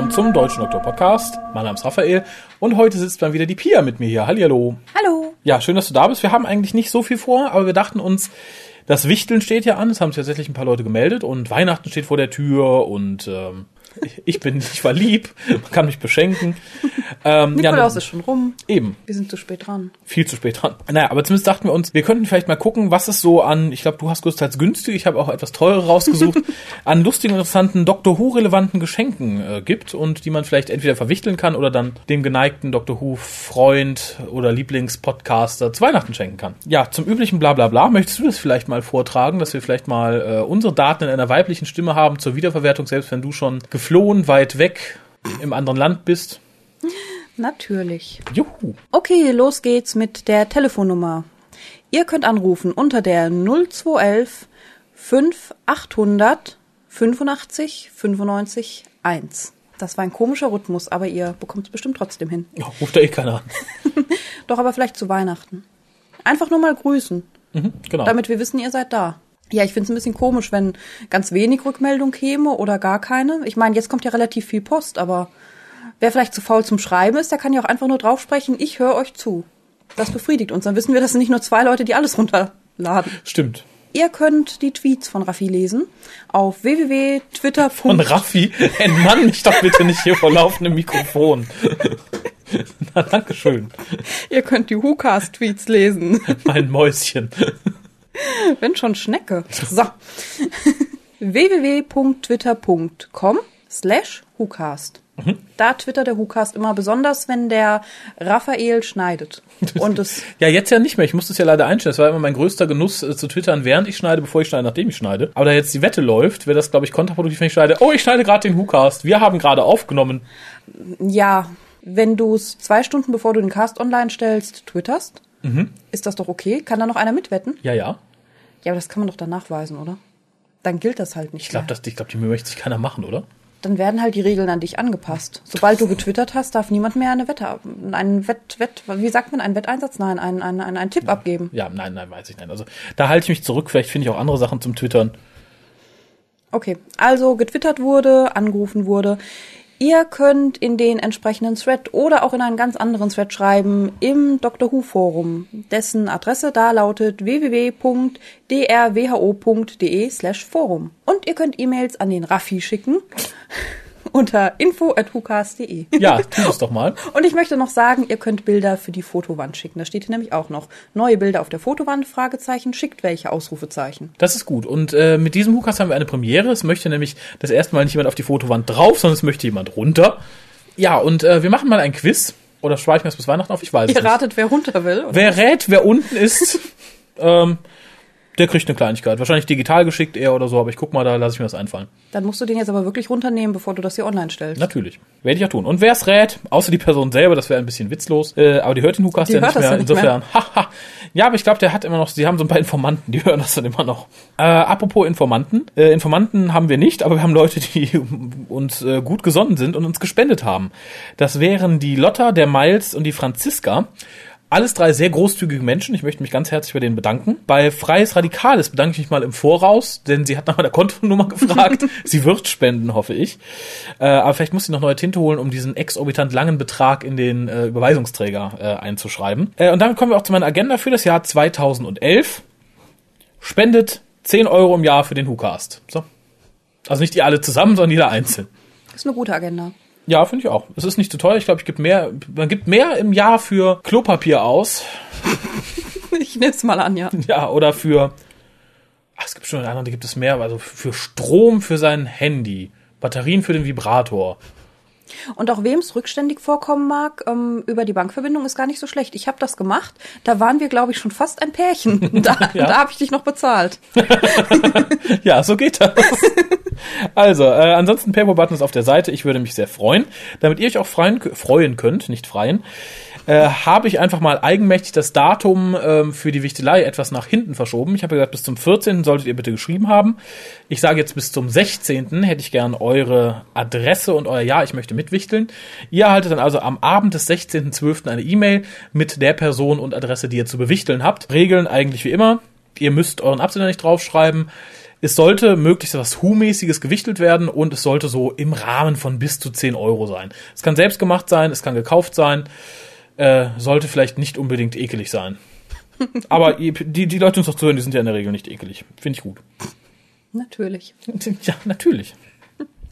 Willkommen zum Deutschen Doktor Podcast. Mein Name ist Raphael und heute sitzt dann wieder die Pia mit mir hier. Hallihallo. Hallo. Ja, schön, dass du da bist. Wir haben eigentlich nicht so viel vor, aber wir dachten uns, das Wichteln steht ja an. Es haben sich tatsächlich ein paar Leute gemeldet und Weihnachten steht vor der Tür und ähm, ich bin, ich war lieb, man kann mich beschenken. Ähm, Nikolaus ja, ist schon rum. Eben. Wir sind zu spät dran. Viel zu spät dran. Naja, aber zumindest dachten wir uns, wir könnten vielleicht mal gucken, was es so an, ich glaube, du hast größtenteils günstig, ich habe auch etwas teurer rausgesucht, an lustigen, interessanten, Doctor Who-relevanten Geschenken äh, gibt und die man vielleicht entweder verwichteln kann oder dann dem geneigten Doctor Who-Freund oder Lieblingspodcaster zu Weihnachten schenken kann. Ja, zum üblichen Blablabla, möchtest du das vielleicht mal vortragen, dass wir vielleicht mal äh, unsere Daten in einer weiblichen Stimme haben zur Wiederverwertung, selbst wenn du schon geflohen, weit weg im anderen Land bist? Natürlich. Juhu. Okay, los geht's mit der Telefonnummer. Ihr könnt anrufen unter der 0211 5800 85 95 1. Das war ein komischer Rhythmus, aber ihr bekommt es bestimmt trotzdem hin. Ja, ruft da eh keiner an. Doch, aber vielleicht zu Weihnachten. Einfach nur mal grüßen. Mhm, genau. Damit wir wissen, ihr seid da. Ja, ich finde es ein bisschen komisch, wenn ganz wenig Rückmeldung käme oder gar keine. Ich meine, jetzt kommt ja relativ viel Post, aber wer vielleicht zu faul zum Schreiben ist, der kann ja auch einfach nur draufsprechen, ich höre euch zu. Das befriedigt uns. Dann wissen wir, das sind nicht nur zwei Leute, die alles runterladen. Stimmt. Ihr könnt die Tweets von Raffi lesen auf www.twitter. Von Raffi? Entmann mich doch bitte nicht hier vor laufendem Mikrofon. Na, danke schön. Ihr könnt die WhoCast-Tweets lesen. Mein Mäuschen. Wenn schon Schnecke. So. www.twitter.com slash WhoCast. Mhm. Da twittert der WhoCast immer besonders, wenn der Raphael schneidet. Und es ja, jetzt ja nicht mehr. Ich musste es ja leider einstellen. Das war immer mein größter Genuss äh, zu twittern, während ich schneide, bevor ich schneide, nachdem ich schneide. Aber da jetzt die Wette läuft, wäre das, glaube ich, kontraproduktiv, wenn ich schneide. Oh, ich schneide gerade den WhoCast. Wir haben gerade aufgenommen. Ja, wenn du es zwei Stunden bevor du den Cast online stellst, twitterst, mhm. ist das doch okay? Kann da noch einer mitwetten? Ja, ja. Ja, aber das kann man doch dann nachweisen, oder? Dann gilt das halt nicht. Ich glaube, glaub, die Mühe möchte sich keiner machen, oder? Dann werden halt die Regeln an dich angepasst. Sobald du getwittert hast, darf niemand mehr eine Wette, einen Wett, Wett, wie sagt man, einen Wetteinsatz? Nein, einen, einen, einen, einen Tipp ja. abgeben. Ja, nein, nein, weiß ich nicht. Also da halte ich mich zurück. Vielleicht finde ich auch andere Sachen zum Twittern. Okay, also getwittert wurde, angerufen wurde. Ihr könnt in den entsprechenden Thread oder auch in einen ganz anderen Thread schreiben im Dr. Who Forum, dessen Adresse da lautet www.drwho.de slash Forum. Und ihr könnt E-Mails an den Raffi schicken unter info.hucast.de. Ja, tu es doch mal. Und ich möchte noch sagen, ihr könnt Bilder für die Fotowand schicken. Da steht hier nämlich auch noch neue Bilder auf der Fotowand, Fragezeichen, schickt welche Ausrufezeichen. Das ist gut. Und äh, mit diesem Hucast haben wir eine Premiere. Es möchte nämlich das erste Mal nicht jemand auf die Fotowand drauf, sondern es möchte jemand runter. Ja, und äh, wir machen mal ein Quiz. Oder spare ich mir das bis Weihnachten auf? Ich weiß ihr es nicht. Ihr ratet, wer runter will? Oder? Wer rät, wer unten ist. ähm, der kriegt eine Kleinigkeit. Wahrscheinlich digital geschickt eher oder so, aber ich guck mal, da lasse ich mir das einfallen. Dann musst du den jetzt aber wirklich runternehmen, bevor du das hier online stellst. Natürlich. Werde ich ja tun. Und wer es rät, außer die Person selber, das wäre ein bisschen witzlos, äh, aber die hört den Hukas ja nicht mehr. Ja nicht Insofern, haha. ja, aber ich glaube, der hat immer noch, sie haben so ein paar Informanten, die hören das dann immer noch. Äh, apropos Informanten. Äh, Informanten haben wir nicht, aber wir haben Leute, die uns äh, gut gesonnen sind und uns gespendet haben. Das wären die Lotta, der Miles und die Franziska. Alles drei sehr großzügige Menschen. Ich möchte mich ganz herzlich bei denen bedanken. Bei Freies Radikales bedanke ich mich mal im Voraus, denn sie hat nach meiner Kontonummer gefragt. sie wird spenden, hoffe ich. Äh, aber vielleicht muss sie noch neue Tinte holen, um diesen exorbitant langen Betrag in den äh, Überweisungsträger äh, einzuschreiben. Äh, und damit kommen wir auch zu meiner Agenda für das Jahr 2011. Spendet 10 Euro im Jahr für den WhoCast. So. Also nicht die alle zusammen, sondern jeder einzeln. Das ist eine gute Agenda. Ja, finde ich auch. Es ist nicht zu teuer. Ich glaube, ich gibt mehr, man gibt mehr im Jahr für Klopapier aus. ich nehme es mal an, ja. Ja, oder für, ach, es gibt schon andere, die gibt es mehr, also für Strom für sein Handy, Batterien für den Vibrator. Und auch wem es rückständig vorkommen mag, ähm, über die Bankverbindung ist gar nicht so schlecht. Ich habe das gemacht. Da waren wir, glaube ich, schon fast ein Pärchen. Da, ja. da habe ich dich noch bezahlt. ja, so geht das. Also, äh, ansonsten Paypal-Button ist auf der Seite. Ich würde mich sehr freuen. Damit ihr euch auch freuen, freuen könnt, nicht freien, äh, habe ich einfach mal eigenmächtig das Datum ähm, für die Wichtelei etwas nach hinten verschoben. Ich habe gesagt, bis zum 14. solltet ihr bitte geschrieben haben. Ich sage jetzt bis zum 16. hätte ich gern eure Adresse und euer Ja, ich möchte mitwichteln. Ihr erhaltet dann also am Abend des 16.12. eine E-Mail mit der Person und Adresse, die ihr zu bewichteln habt. Regeln eigentlich wie immer Ihr müsst euren Absender nicht draufschreiben. Es sollte möglichst etwas Hu-mäßiges gewichtelt werden und es sollte so im Rahmen von bis zu 10 Euro sein. Es kann selbst gemacht sein, es kann gekauft sein, äh, sollte vielleicht nicht unbedingt ekelig sein. Aber die, die Leute, die uns doch zuhören, die sind ja in der Regel nicht ekelig. Finde ich gut. Natürlich. Ja, natürlich.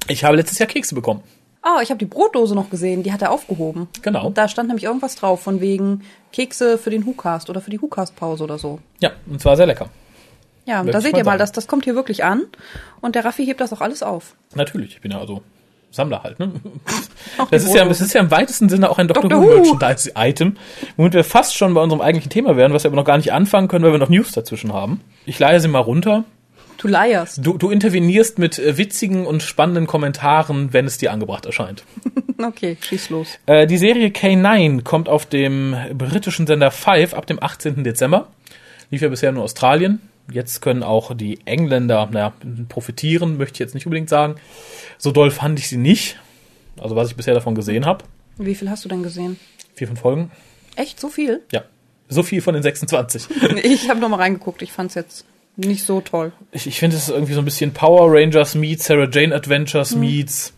Ich habe letztes Jahr Kekse bekommen. Oh, ich habe die Brotdose noch gesehen, die hat er aufgehoben. Genau. Und da stand nämlich irgendwas drauf, von wegen Kekse für den WhoCast oder für die WhoCast-Pause oder so. Ja, und zwar sehr lecker. Ja, und da seht ihr mal, das, das kommt hier wirklich an. Und der Raffi hebt das auch alles auf. Natürlich, ich bin ja also Sammler halt, ne? Das ist, ja, das ist ja im weitesten Sinne auch ein Doctor, Doctor Who Merchandise-Item, womit wir fast schon bei unserem eigentlichen Thema wären, was wir aber noch gar nicht anfangen können, weil wir noch News dazwischen haben. Ich leihe sie mal runter. Du leierst. Du, du intervenierst mit äh, witzigen und spannenden Kommentaren, wenn es dir angebracht erscheint. okay, schieß los. Äh, die Serie K9 kommt auf dem britischen Sender 5 ab dem 18. Dezember. Lief ja bisher nur Australien. Jetzt können auch die Engländer, naja, profitieren, möchte ich jetzt nicht unbedingt sagen. So doll fand ich sie nicht. Also was ich bisher davon gesehen habe. Wie viel hast du denn gesehen? Vier, fünf Folgen. Echt? So viel? Ja. So viel von den 26. ich habe noch mal reingeguckt. Ich fand's jetzt nicht so toll. Ich, ich finde, es ist irgendwie so ein bisschen Power Rangers meets Sarah Jane Adventures hm. meets.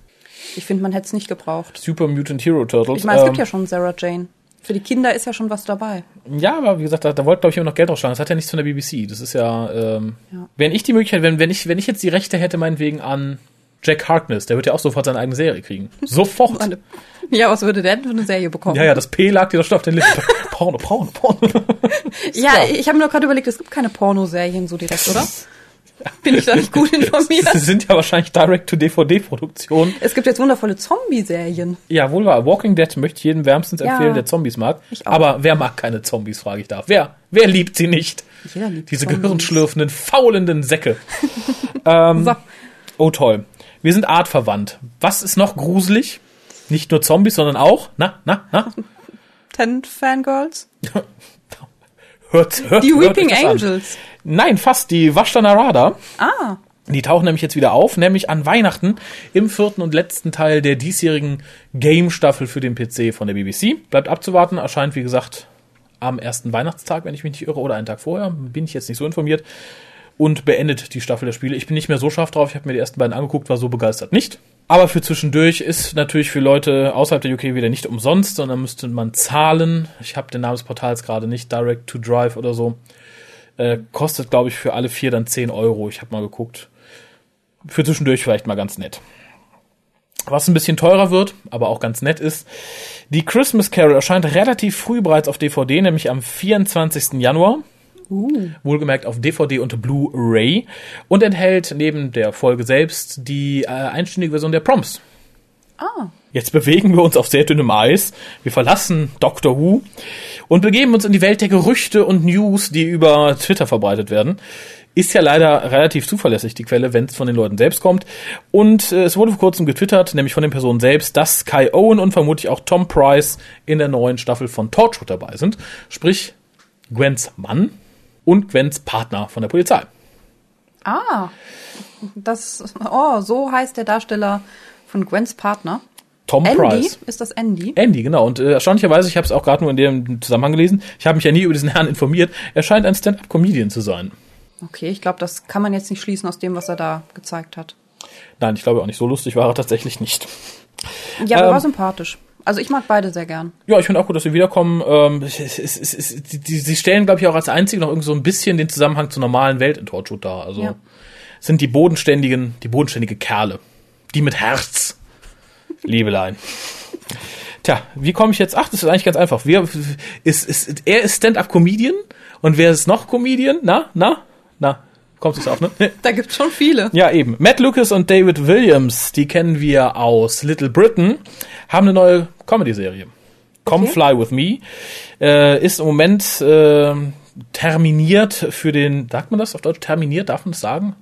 Ich finde, man hätte es nicht gebraucht. Super Mutant Hero Turtles. Ich meine, es ähm, gibt ja schon Sarah Jane. Für die Kinder ist ja schon was dabei. Ja, aber wie gesagt, da, da wollte, glaube ich, immer noch Geld draufschlagen. Das hat ja nichts von der BBC. Das ist ja, ähm, ja. wenn ich die Möglichkeit, wenn, wenn ich, wenn ich jetzt die Rechte hätte, meinetwegen an Jack Harkness, der wird ja auch sofort seine eigene Serie kriegen. Sofort. ja, was würde der denn für eine Serie bekommen? Ja, ja, das P lag dir doch schon auf den Lippen. Porno, Porno, Porno. ja, ich habe nur gerade überlegt, es gibt keine Pornoserien so direkt, oder? Bin ich da nicht gut informiert? Das sind ja wahrscheinlich Direct-to-DVD-Produktionen. Es gibt jetzt wundervolle Zombie-Serien. Ja, wohl wahr. Walking Dead möchte ich jedem wärmstens empfehlen, ja, der Zombies mag. Aber wer mag keine Zombies, frage ich da. Wer? Wer liebt sie nicht? Jeder liebt Diese Zombies. gehirnschlürfenden, faulenden Säcke. ähm, so. Oh toll. Wir sind artverwandt. Was ist noch gruselig? Nicht nur Zombies, sondern auch, na, na, na? Ten Fangirls? hört, hört, Die Weeping Angels. An. Nein, fast. Die Vashtanarada. Ah. Die tauchen nämlich jetzt wieder auf, nämlich an Weihnachten im vierten und letzten Teil der diesjährigen Game-Staffel für den PC von der BBC. Bleibt abzuwarten, erscheint wie gesagt am ersten Weihnachtstag, wenn ich mich nicht irre, oder einen Tag vorher. Bin ich jetzt nicht so informiert. Und beendet die Staffel der Spiele. Ich bin nicht mehr so scharf drauf. Ich habe mir die ersten beiden angeguckt, war so begeistert nicht. Aber für zwischendurch ist natürlich für Leute außerhalb der UK wieder nicht umsonst, sondern müsste man zahlen. Ich habe den Namen des Portals gerade nicht, Direct to Drive oder so. Äh, kostet, glaube ich, für alle vier dann 10 Euro. Ich habe mal geguckt. Für zwischendurch vielleicht mal ganz nett. Was ein bisschen teurer wird, aber auch ganz nett ist, die Christmas Carol erscheint relativ früh bereits auf DVD, nämlich am 24. Januar. Uh. Wohlgemerkt auf DVD und Blu-ray und enthält neben der Folge selbst die äh, einstündige Version der Prompts. Ah. Jetzt bewegen wir uns auf sehr dünnem Eis. Wir verlassen Doctor Who und begeben uns in die Welt der Gerüchte und News, die über Twitter verbreitet werden. Ist ja leider relativ zuverlässig, die Quelle, wenn es von den Leuten selbst kommt. Und äh, es wurde vor kurzem getwittert, nämlich von den Personen selbst, dass Kai Owen und vermutlich auch Tom Price in der neuen Staffel von Torchwood dabei sind. Sprich, Gwens Mann und Gwens Partner von der Polizei. Ah, das, oh, so heißt der Darsteller von Gwens Partner. Tom Andy? Price. Ist das Andy? Andy, genau. Und äh, erstaunlicherweise, ich habe es auch gerade nur in dem Zusammenhang gelesen, ich habe mich ja nie über diesen Herrn informiert, er scheint ein Stand-up-Comedian zu sein. Okay, ich glaube, das kann man jetzt nicht schließen aus dem, was er da gezeigt hat. Nein, ich glaube auch nicht. So lustig war er tatsächlich nicht. Ja, aber ähm, war sympathisch. Also ich mag beide sehr gern. Ja, ich finde auch gut, dass sie wiederkommen. Ähm, es, es, es, die, sie stellen, glaube ich, auch als einzige noch irgendwie so ein bisschen den Zusammenhang zur normalen Welt in Torchwood dar. Also ja. sind die bodenständigen, die bodenständige Kerle. Die mit Herz. Liebelein. Tja, wie komme ich jetzt? Ach, das ist eigentlich ganz einfach. Wir, ist, ist, er ist Stand-up-Comedian und wer ist noch Comedian? Na, na, na, kommt es auf, ne? Da gibt's schon viele. Ja, eben. Matt Lucas und David Williams, die kennen wir aus Little Britain, haben eine neue Comedy-Serie. Come okay. Fly With Me. Äh, ist im Moment äh, terminiert für den, sagt man das auf Deutsch? Terminiert, darf man das sagen?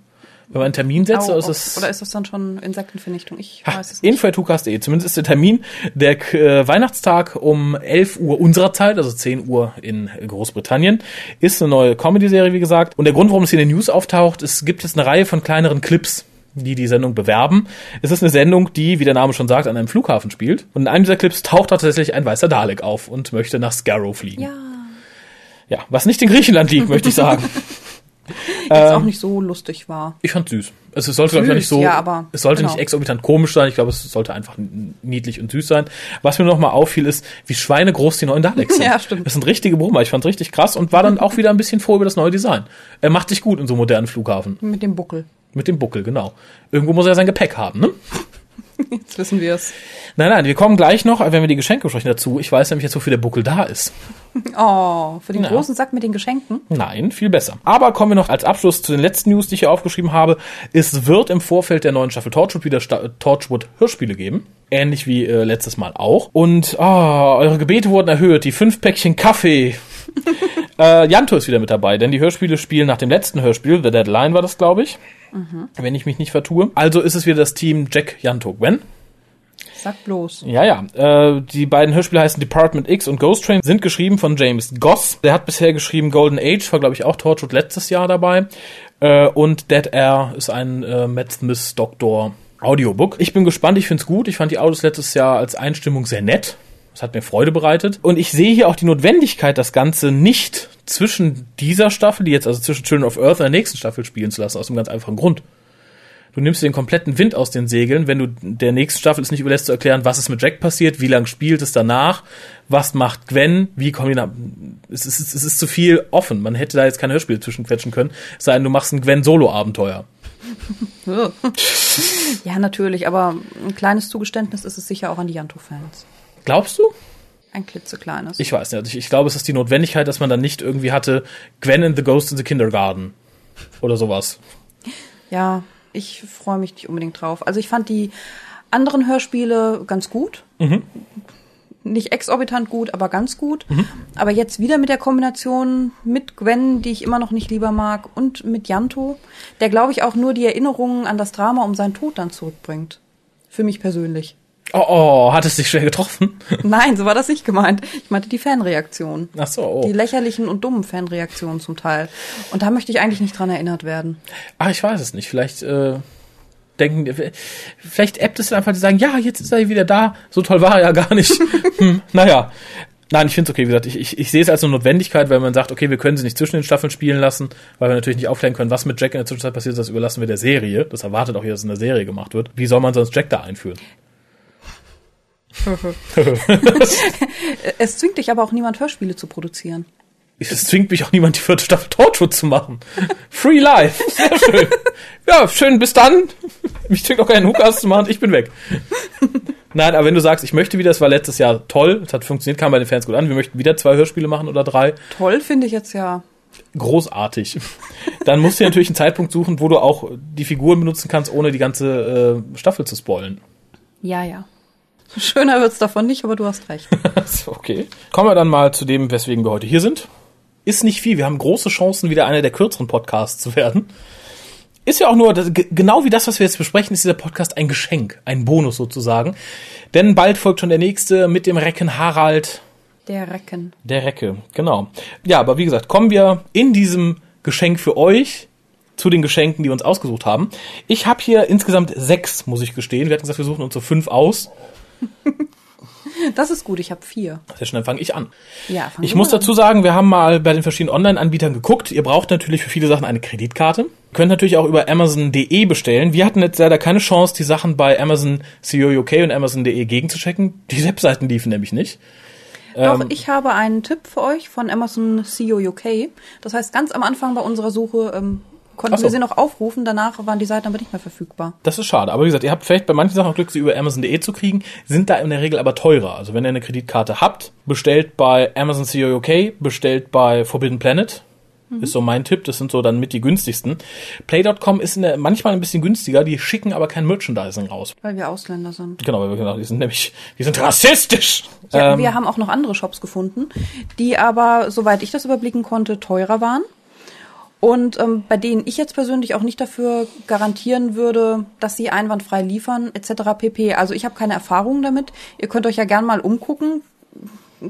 Wenn man einen Termin setzt, oh, ist es. Oder ist das dann schon Insektenvernichtung? Ich ha, weiß es nicht. Info.tucast.de. Zumindest ist der Termin der äh, Weihnachtstag um 11 Uhr unserer Zeit, also 10 Uhr in Großbritannien. Ist eine neue Comedy-Serie, wie gesagt. Und der Grund, warum es hier in den News auftaucht, es gibt jetzt eine Reihe von kleineren Clips die die Sendung bewerben. Es ist eine Sendung, die, wie der Name schon sagt, an einem Flughafen spielt. Und in einem dieser Clips taucht tatsächlich ein weißer Dalek auf und möchte nach Scarrow fliegen. Ja. Ja, was nicht in Griechenland liegt, möchte ich sagen. Jetzt ähm, auch nicht so lustig war. Ich fand süß. Also es sollte, glaube ich, nicht so. Ja, aber, es sollte genau. nicht exorbitant komisch sein. Ich glaube, es sollte einfach niedlich und süß sein. Was mir noch mal auffiel, ist, wie schweinegroß die neuen Daleks sind. ja, stimmt. Das sind richtige Brummer. Ich fand es richtig krass und war dann auch wieder ein bisschen froh über das neue Design. Er macht sich gut in so modernen Flughafen. Mit dem Buckel. Mit dem Buckel, genau. Irgendwo muss er sein Gepäck haben, ne? Jetzt wissen wir es. Nein, nein, wir kommen gleich noch, wenn wir die Geschenke besprechen, dazu. Ich weiß nämlich jetzt, wofür der Buckel da ist. Oh, für den ja. großen Sack mit den Geschenken? Nein, viel besser. Aber kommen wir noch als Abschluss zu den letzten News, die ich hier aufgeschrieben habe. Es wird im Vorfeld der neuen Staffel Torchwood wieder Sta Torchwood Hörspiele geben. Ähnlich wie äh, letztes Mal auch. Und oh, eure Gebete wurden erhöht. Die fünf Päckchen Kaffee. äh, Janto ist wieder mit dabei, denn die Hörspiele spielen nach dem letzten Hörspiel, The Deadline war das, glaube ich. Mhm. Wenn ich mich nicht vertue. Also ist es wieder das Team Jack, Janto, Gwen. Sag bloß. Ja, ja. Äh, die beiden Hörspiele heißen Department X und Ghost Train, sind geschrieben von James Goss. Der hat bisher geschrieben Golden Age, war glaube ich auch Torchwood letztes Jahr dabei. Äh, und Dead Air ist ein äh, Matt Smith Doktor Audiobook. Ich bin gespannt, ich find's gut. Ich fand die Autos letztes Jahr als Einstimmung sehr nett. Das hat mir Freude bereitet. Und ich sehe hier auch die Notwendigkeit, das Ganze nicht zwischen dieser Staffel, die jetzt also zwischen Children of Earth und der nächsten Staffel spielen zu lassen, aus einem ganz einfachen Grund. Du nimmst den kompletten Wind aus den Segeln, wenn du der nächsten Staffel es nicht überlässt zu erklären, was ist mit Jack passiert, wie lang spielt es danach, was macht Gwen, wie kommen die nach. Es ist, es ist zu viel offen. Man hätte da jetzt keine Hörspiele zwischenquetschen können, es sei denn, du machst ein Gwen-Solo-Abenteuer. ja, natürlich, aber ein kleines Zugeständnis ist es sicher auch an die Janto-Fans. Glaubst du? Ein klitzekleines. Ich weiß nicht. Ich, ich glaube, es ist die Notwendigkeit, dass man dann nicht irgendwie hatte, Gwen in the Ghost in the Kindergarten. Oder sowas. Ja, ich freue mich nicht unbedingt drauf. Also ich fand die anderen Hörspiele ganz gut. Mhm. Nicht exorbitant gut, aber ganz gut. Mhm. Aber jetzt wieder mit der Kombination mit Gwen, die ich immer noch nicht lieber mag, und mit Janto, der, glaube ich, auch nur die Erinnerungen an das Drama um seinen Tod dann zurückbringt. Für mich persönlich. Oh, oh, hat es dich schwer getroffen? Nein, so war das nicht gemeint. Ich meinte die Fanreaktionen. Ach so, oh. Die lächerlichen und dummen Fanreaktionen zum Teil. Und da möchte ich eigentlich nicht dran erinnert werden. Ach, ich weiß es nicht. Vielleicht äh, denken, vielleicht appt es einfach, die sagen, ja, jetzt ist er wieder da. So toll war er ja gar nicht. hm, naja. Nein, ich finde es okay. Wie gesagt, ich, ich, ich sehe es als eine Notwendigkeit, weil man sagt, okay, wir können sie nicht zwischen den Staffeln spielen lassen, weil wir natürlich nicht aufklären können, was mit Jack in der Zwischenzeit passiert ist. Das überlassen wir der Serie. Das erwartet auch hier, dass es in der Serie gemacht wird. Wie soll man sonst Jack da einführen? es zwingt dich aber auch niemand, Hörspiele zu produzieren. Es zwingt mich auch niemand, die vierte Staffel Torchwood zu machen. Free Life. Sehr schön. Ja, schön, bis dann. Mich zwingt auch keinen Hookast zu machen, ich bin weg. Nein, aber wenn du sagst, ich möchte wieder, es war letztes Jahr toll, es hat funktioniert, kam bei den Fans gut an, wir möchten wieder zwei Hörspiele machen oder drei. Toll finde ich jetzt ja. Großartig. Dann musst du natürlich einen Zeitpunkt suchen, wo du auch die Figuren benutzen kannst, ohne die ganze äh, Staffel zu spoilen. Ja, ja. Schöner wird's davon nicht, aber du hast recht. okay. Kommen wir dann mal zu dem, weswegen wir heute hier sind. Ist nicht viel. Wir haben große Chancen, wieder einer der kürzeren Podcasts zu werden. Ist ja auch nur, genau wie das, was wir jetzt besprechen, ist dieser Podcast ein Geschenk, ein Bonus sozusagen. Denn bald folgt schon der nächste mit dem Recken Harald. Der Recken. Der Recke, genau. Ja, aber wie gesagt, kommen wir in diesem Geschenk für euch zu den Geschenken, die wir uns ausgesucht haben. Ich habe hier insgesamt sechs, muss ich gestehen. Wir hatten gesagt, wir suchen uns so fünf aus. Das ist gut, ich habe vier. Sehr schnell fange ich an. Ja, ich muss an. dazu sagen, wir haben mal bei den verschiedenen Online-Anbietern geguckt. Ihr braucht natürlich für viele Sachen eine Kreditkarte. Ihr könnt natürlich auch über Amazon.de bestellen. Wir hatten jetzt leider keine Chance, die Sachen bei Amazon CEO UK und Amazon.de gegenzuchecken. Die Webseiten liefen nämlich nicht. Doch, ähm, ich habe einen Tipp für euch von Amazon CEO UK. Das heißt, ganz am Anfang bei unserer Suche ähm, konnten so. wir sie noch aufrufen, danach waren die Seiten aber nicht mehr verfügbar. Das ist schade. Aber wie gesagt, ihr habt vielleicht bei manchen Sachen Glück, sie über Amazon.de zu kriegen, sind da in der Regel aber teurer. Also wenn ihr eine Kreditkarte habt, bestellt bei Amazon CEO UK, bestellt bei Forbidden Planet. Mhm. Ist so mein Tipp, das sind so dann mit die günstigsten. Play.com ist der, manchmal ein bisschen günstiger, die schicken aber kein Merchandising raus. Weil wir Ausländer sind. Genau, weil wir genau, die sind nämlich, die sind rassistisch. Ja, ähm, wir haben auch noch andere Shops gefunden, die aber, soweit ich das überblicken konnte, teurer waren und ähm, bei denen ich jetzt persönlich auch nicht dafür garantieren würde, dass sie einwandfrei liefern etc. pp. Also ich habe keine Erfahrung damit. Ihr könnt euch ja gern mal umgucken,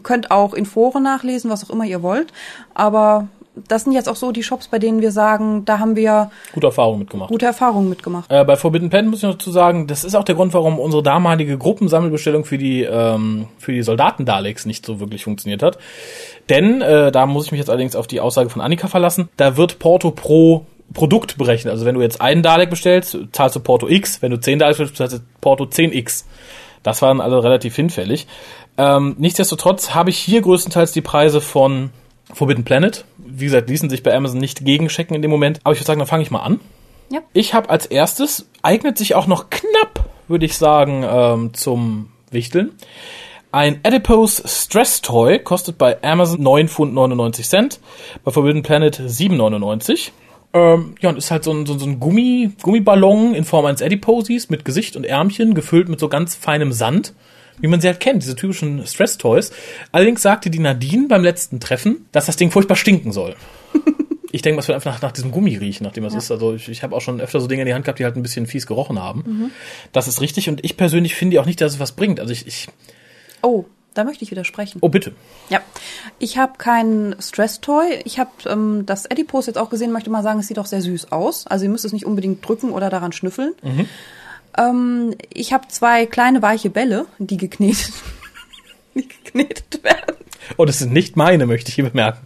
könnt auch in Foren nachlesen, was auch immer ihr wollt, aber das sind jetzt auch so die Shops, bei denen wir sagen, da haben wir gute Erfahrungen mitgemacht. Gute Erfahrungen mitgemacht. Äh, bei Forbidden Pen muss ich noch dazu sagen, das ist auch der Grund, warum unsere damalige Gruppensammelbestellung für die ähm, für die Soldaten Daleks nicht so wirklich funktioniert hat. Denn äh, da muss ich mich jetzt allerdings auf die Aussage von Annika verlassen. Da wird Porto pro Produkt berechnet. Also wenn du jetzt einen Dalek bestellst, zahlst du Porto X. Wenn du 10 Daleks bestellst, zahlst du Porto 10X. Das waren alle relativ hinfällig. Ähm, nichtsdestotrotz habe ich hier größtenteils die Preise von Forbidden Planet. Wie gesagt, ließen sich bei Amazon nicht gegenchecken in dem Moment. Aber ich würde sagen, dann fange ich mal an. Ja. Ich habe als erstes, eignet sich auch noch knapp, würde ich sagen, ähm, zum Wichteln. Ein Adipose Stress Toy kostet bei Amazon 9 Pfund 99 Cent, bei Forbidden Planet 7,99. Ähm, ja, und ist halt so ein, so, so ein Gummi, Gummiballon in Form eines Adiposies mit Gesicht und Ärmchen, gefüllt mit so ganz feinem Sand wie man sie halt kennt, diese typischen Stress-Toys. Allerdings sagte die Nadine beim letzten Treffen, dass das Ding furchtbar stinken soll. ich denke, es wird einfach nach, nach diesem Gummi riechen, nachdem es ja. ist. Also ich, ich habe auch schon öfter so Dinge in die Hand gehabt, die halt ein bisschen fies gerochen haben. Mhm. Das ist richtig und ich persönlich finde auch nicht, dass es was bringt. Also ich, ich Oh, da möchte ich widersprechen. Oh, bitte. Ja, ich habe kein Stress-Toy. Ich habe ähm, das Adipose jetzt auch gesehen, möchte mal sagen, es sieht auch sehr süß aus. Also ihr müsst es nicht unbedingt drücken oder daran schnüffeln. Mhm. Ähm, ich habe zwei kleine weiche Bälle, die geknetet, die geknetet werden. Oh, das sind nicht meine, möchte ich hier bemerken.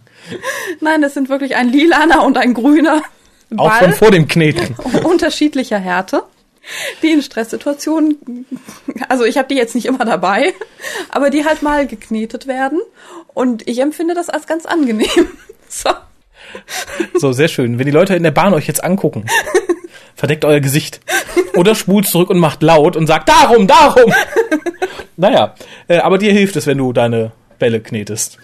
Nein, das sind wirklich ein lilaner und ein grüner Ball. Auch von vor dem Kneten. Unterschiedlicher Härte die in Stresssituationen, also ich habe die jetzt nicht immer dabei, aber die halt mal geknetet werden und ich empfinde das als ganz angenehm. So. So, sehr schön. Wenn die Leute in der Bahn euch jetzt angucken, verdeckt euer Gesicht. Oder spult zurück und macht laut und sagt, darum, darum. naja, äh, aber dir hilft es, wenn du deine Bälle knetest.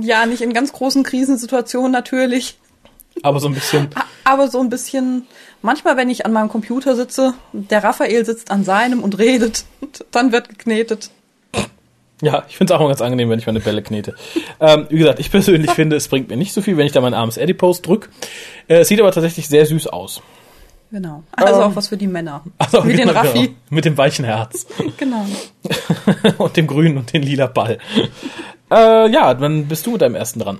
Ja, nicht in ganz großen Krisensituationen natürlich. Aber so ein bisschen. Aber so ein bisschen, manchmal, wenn ich an meinem Computer sitze, der Raphael sitzt an seinem und redet, dann wird geknetet. Ja, ich finde es auch ganz angenehm, wenn ich meine Bälle knete. ähm, wie gesagt, ich persönlich finde, es bringt mir nicht so viel, wenn ich da mein armes Adipose drück. Äh, es sieht aber tatsächlich sehr süß aus. Genau. Also ähm, auch was für die Männer. Also Wie genau, den Raffi. Genau. Mit dem weichen Herz. genau. und dem grünen und den lila Ball. Äh, ja, dann bist du mit deinem ersten dran.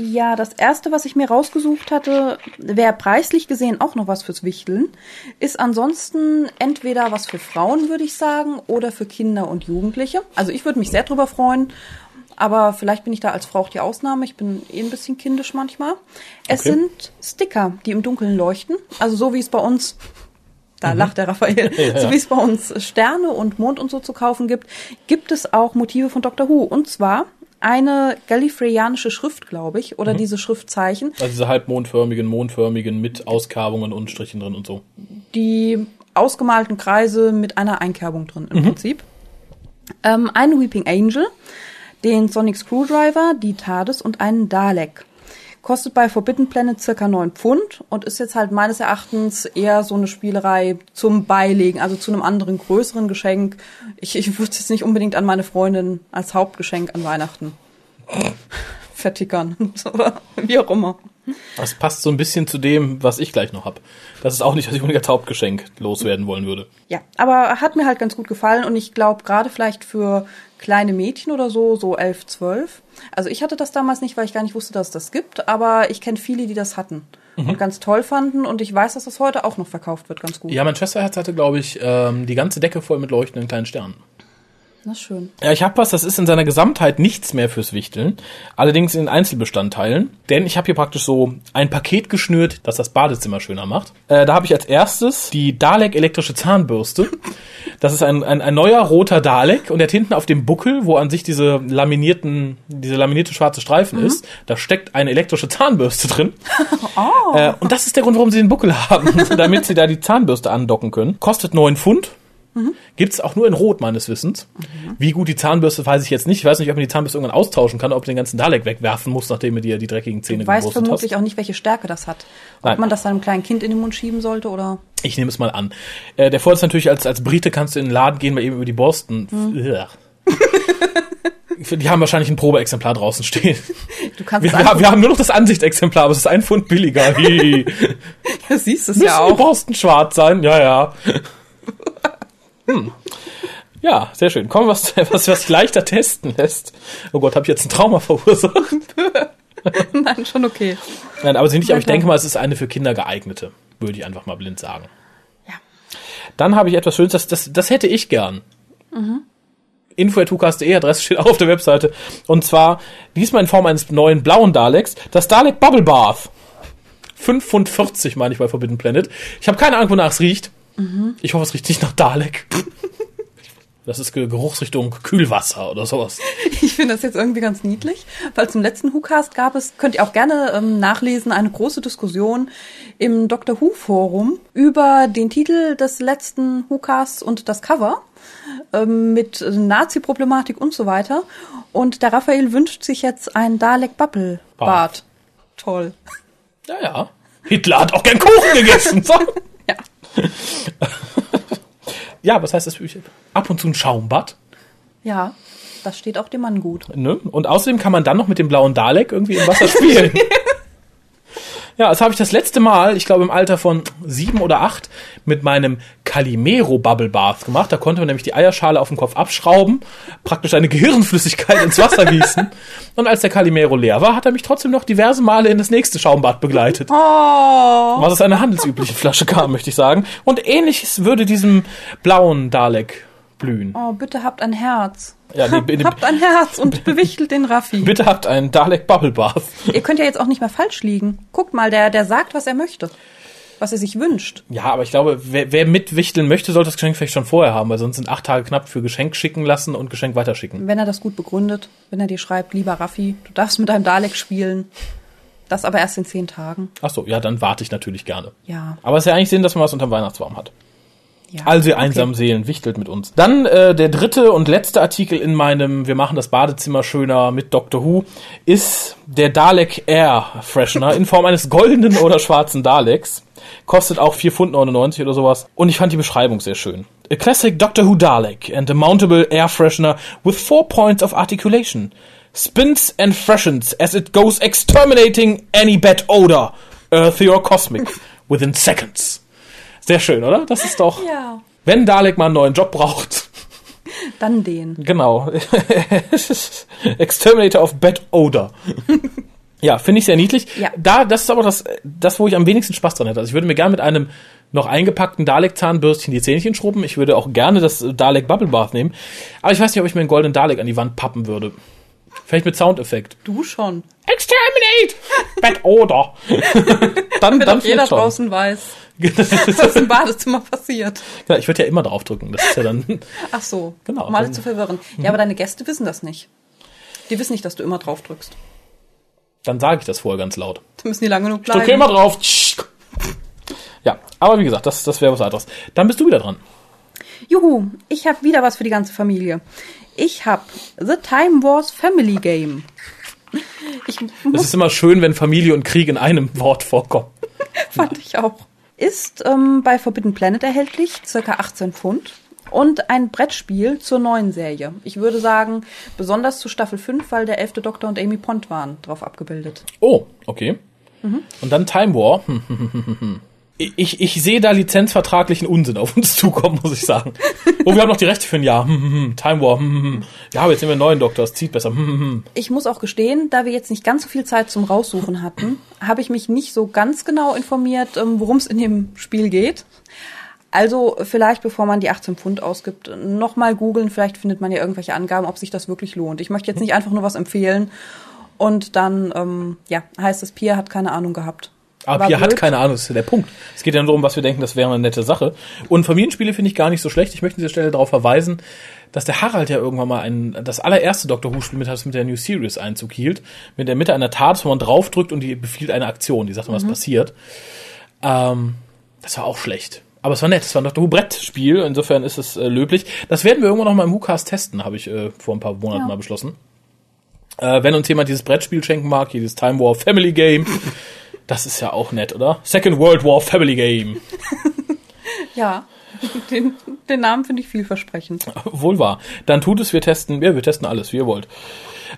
Ja, das erste, was ich mir rausgesucht hatte, wäre preislich gesehen auch noch was fürs Wichteln. Ist ansonsten entweder was für Frauen, würde ich sagen, oder für Kinder und Jugendliche. Also ich würde mich sehr drüber freuen. Aber vielleicht bin ich da als Frau auch die Ausnahme. Ich bin eh ein bisschen kindisch manchmal. Es okay. sind Sticker, die im Dunkeln leuchten. Also so wie es bei uns da mhm. lacht der Raphael. ja, so wie es bei uns Sterne und Mond und so zu kaufen gibt, gibt es auch Motive von Dr. Who. Und zwar eine gallifreyanische Schrift, glaube ich, oder mhm. diese Schriftzeichen. Also diese halbmondförmigen, mondförmigen mit Auskarbungen und Strichen drin und so. Die ausgemalten Kreise mit einer Einkerbung drin im mhm. Prinzip. Ähm, einen Weeping Angel, den Sonic Screwdriver, die TARDIS und einen Dalek. Kostet bei Forbidden Planet circa 9 Pfund und ist jetzt halt meines Erachtens eher so eine Spielerei zum Beilegen, also zu einem anderen größeren Geschenk. Ich, ich würde es jetzt nicht unbedingt an meine Freundin als Hauptgeschenk an Weihnachten vertickern. Wie auch immer. Das passt so ein bisschen zu dem, was ich gleich noch habe. Das ist auch nicht, was ich unbedingt als Hauptgeschenk loswerden wollen würde. Ja, aber hat mir halt ganz gut gefallen und ich glaube, gerade vielleicht für kleine Mädchen oder so, so elf, zwölf. Also ich hatte das damals nicht, weil ich gar nicht wusste, dass es das gibt, aber ich kenne viele, die das hatten mhm. und ganz toll fanden und ich weiß, dass das heute auch noch verkauft wird, ganz gut. Ja, mein Schwesterherz hatte, glaube ich, ähm, die ganze Decke voll mit leuchtenden kleinen Sternen. Na schön. Ja, ich habe was, das ist in seiner Gesamtheit nichts mehr fürs Wichteln, allerdings in Einzelbestandteilen, denn ich habe hier praktisch so ein Paket geschnürt, das das Badezimmer schöner macht. Äh, da habe ich als erstes die Dalek elektrische Zahnbürste. Das ist ein, ein, ein neuer roter Dalek und der hat hinten auf dem Buckel, wo an sich diese laminierten, diese laminierte schwarze Streifen mhm. ist, da steckt eine elektrische Zahnbürste drin. oh. Äh, und das ist der Grund, warum sie den Buckel haben, damit sie da die Zahnbürste andocken können. Kostet neun Pfund. Mhm. Gibt es auch nur in Rot meines Wissens. Mhm. Wie gut die Zahnbürste weiß ich jetzt nicht. Ich weiß nicht, ob man die Zahnbürste irgendwann austauschen kann, ob den ganzen Dalek wegwerfen muss, nachdem er dir die dreckigen Zähne du weißt vermutlich hast. auch nicht, welche Stärke das hat. Ob Nein. man das seinem kleinen Kind in den Mund schieben sollte oder. Ich nehme es mal an. Äh, der Vorteil ist natürlich, als, als Brite kannst du in den Laden gehen, mal eben über die Borsten. Mhm. die haben wahrscheinlich ein Probeexemplar draußen stehen. Du kannst wir, wir, wir haben nur noch das Ansichtsexemplar, aber es ist ein Pfund billiger. ja, siehst es ja auch. Die Borsten schwarz sein, ja, ja. Hm. Ja, sehr schön. Komm, was, was, was leichter testen lässt. Oh Gott, habe ich jetzt ein Trauma verursacht? Nein, schon okay. Nein, aber sie nicht, aber ich denke mal, es ist eine für Kinder geeignete, würde ich einfach mal blind sagen. Ja. Dann habe ich etwas Schönes, das, das, das hätte ich gern. Mhm. info.hukas.de, Adresse steht auch auf der Webseite. Und zwar diesmal in Form eines neuen blauen Daleks, das Dalek Bubble Bath. 5 Pfund 40, meine ich bei Forbidden Planet. Ich habe keine Ahnung, wonach es riecht. Mhm. Ich hoffe, es riecht nicht nach Dalek. Das ist Geruchsrichtung Kühlwasser oder sowas. Ich finde das jetzt irgendwie ganz niedlich, weil zum letzten WhoCast gab es, könnt ihr auch gerne ähm, nachlesen, eine große Diskussion im Dr. Who Forum über den Titel des letzten WhoCasts und das Cover ähm, mit Nazi-Problematik und so weiter. Und der Raphael wünscht sich jetzt ein Dalek Bubble Bart. Toll. Ja, ja. Hitler hat auch gern Kuchen gegessen. So. ja. was heißt das? Ab und zu ein Schaumbad. Ja, das steht auch dem Mann gut. Ne? Und außerdem kann man dann noch mit dem blauen Dalek irgendwie im Wasser spielen. Ja, das habe ich das letzte Mal, ich glaube im Alter von sieben oder acht, mit meinem Calimero Bubble Bath gemacht. Da konnte man nämlich die Eierschale auf dem Kopf abschrauben, praktisch eine Gehirnflüssigkeit ins Wasser gießen. Und als der Calimero leer war, hat er mich trotzdem noch diverse Male in das nächste Schaumbad begleitet. Oh. Was aus einer handelsüblichen Flasche kam, möchte ich sagen. Und ähnliches würde diesem blauen Dalek blühen. Oh, bitte habt ein Herz. Ja, nee, Hab, habt ein Herz und bewichtelt den Raffi. Bitte habt einen Dalek Bubble Bath. Ihr könnt ja jetzt auch nicht mehr falsch liegen. Guckt mal, der, der sagt, was er möchte. Was er sich wünscht. Ja, aber ich glaube, wer, wer mitwichteln möchte, sollte das Geschenk vielleicht schon vorher haben, weil sonst sind acht Tage knapp für Geschenk schicken lassen und Geschenk weiterschicken. Wenn er das gut begründet, wenn er dir schreibt, lieber Raffi, du darfst mit deinem Dalek spielen. Das aber erst in zehn Tagen. Ach so, ja, dann warte ich natürlich gerne. Ja. Aber es ist ja eigentlich Sinn, dass man was unterm Weihnachtsbaum hat. Ja. Also ihr okay. einsamen Seelen, wichtelt mit uns. Dann äh, der dritte und letzte Artikel in meinem Wir machen das Badezimmer schöner mit Doctor Who ist der Dalek Air Freshener in Form eines goldenen oder schwarzen Daleks. Kostet auch 4,99 Pfund oder sowas. Und ich fand die Beschreibung sehr schön. A classic Doctor Who Dalek and a mountable air freshener with four points of articulation. Spins and freshens as it goes exterminating any bad odor, earthy or cosmic, within seconds. Sehr schön, oder? Das ist doch. Ja. Wenn Dalek mal einen neuen Job braucht. Dann den. Genau. Exterminator of Bad Odor. ja, finde ich sehr niedlich. Ja. Da, das ist aber das, das, wo ich am wenigsten Spaß dran hätte. Also ich würde mir gerne mit einem noch eingepackten Dalek-Zahnbürstchen die Zähnchen schrubben. Ich würde auch gerne das Dalek Bubble Bath nehmen. Aber ich weiß nicht, ob ich mir einen goldenen Dalek an die Wand pappen würde. Vielleicht mit Soundeffekt. Du schon. Exterminate! Bad Odor. dann, Damit dann auch jeder schon. draußen weiß, was im Badezimmer passiert. Ja, ich würde ja immer draufdrücken. Das ist ja dann. Ach so. Genau. Um alle Dann- zu verwirren. Ja, aber deine Gäste wissen das nicht. Die wissen nicht, dass du immer drauf drückst. Dann sage ich das vorher ganz laut. Da müssen die lange genug Ich drücke bleiben. immer drauf. Ja, aber wie gesagt, das, das wäre was anderes. Dann bist du wieder dran. Juhu, ich habe wieder was für die ganze Familie. Ich habe The Time Wars Family Game. Ich Es muss, ist immer schön, wenn Familie und Krieg in einem Wort vorkommen. fand ich auch. Ist ähm, bei Forbidden Planet erhältlich, circa 18 Pfund. Und ein Brettspiel zur neuen Serie. Ich würde sagen, besonders zu Staffel 5, weil der elfte Doktor und Amy Pond waren drauf abgebildet. Oh, okay. Und dann Time War. Ich, ich sehe da lizenzvertraglichen Unsinn auf uns zukommen, muss ich sagen. Oh, wir haben noch die Rechte für ein Jahr. Time War. Ja, aber jetzt nehmen wir einen neuen Doktor, es zieht besser. Ich muss auch gestehen, da wir jetzt nicht ganz so viel Zeit zum Raussuchen hatten, habe ich mich nicht so ganz genau informiert, ähm, worum es in dem Spiel geht. Also vielleicht, bevor man die 18 Pfund ausgibt, nochmal googeln. Vielleicht findet man ja irgendwelche Angaben, ob sich das wirklich lohnt. Ich möchte jetzt nicht einfach nur was empfehlen und dann, ähm, ja, heißt es, Pia hat keine Ahnung gehabt. Aber hier hat keine Ahnung, das ist ja der Punkt. Es geht ja nur darum, was wir denken, das wäre eine nette Sache. Und Familienspiele finde ich gar nicht so schlecht. Ich möchte an dieser Stelle darauf verweisen, dass der Harald ja irgendwann mal ein, das allererste Doctor Who-Spiel mit, mit der New Series Einzug hielt. Mit der Mitte einer Tat, wo man draufdrückt und die befiehlt eine Aktion. Die sagt dann, was passiert. Ähm, das war auch schlecht. Aber es war nett. Es war ein Doctor Who-Brettspiel. Insofern ist es äh, löblich. Das werden wir irgendwann noch mal im WhoCast testen, habe ich äh, vor ein paar Monaten Ja. mal beschlossen. Äh, wenn uns jemand dieses Brettspiel schenken mag, dieses Time War Family Game, das ist ja auch nett, oder? Second World War Family Game. Ja, den, den Namen finde ich vielversprechend. Wohl wahr. Dann tut es, wir testen, ja, wir testen alles, wie ihr wollt.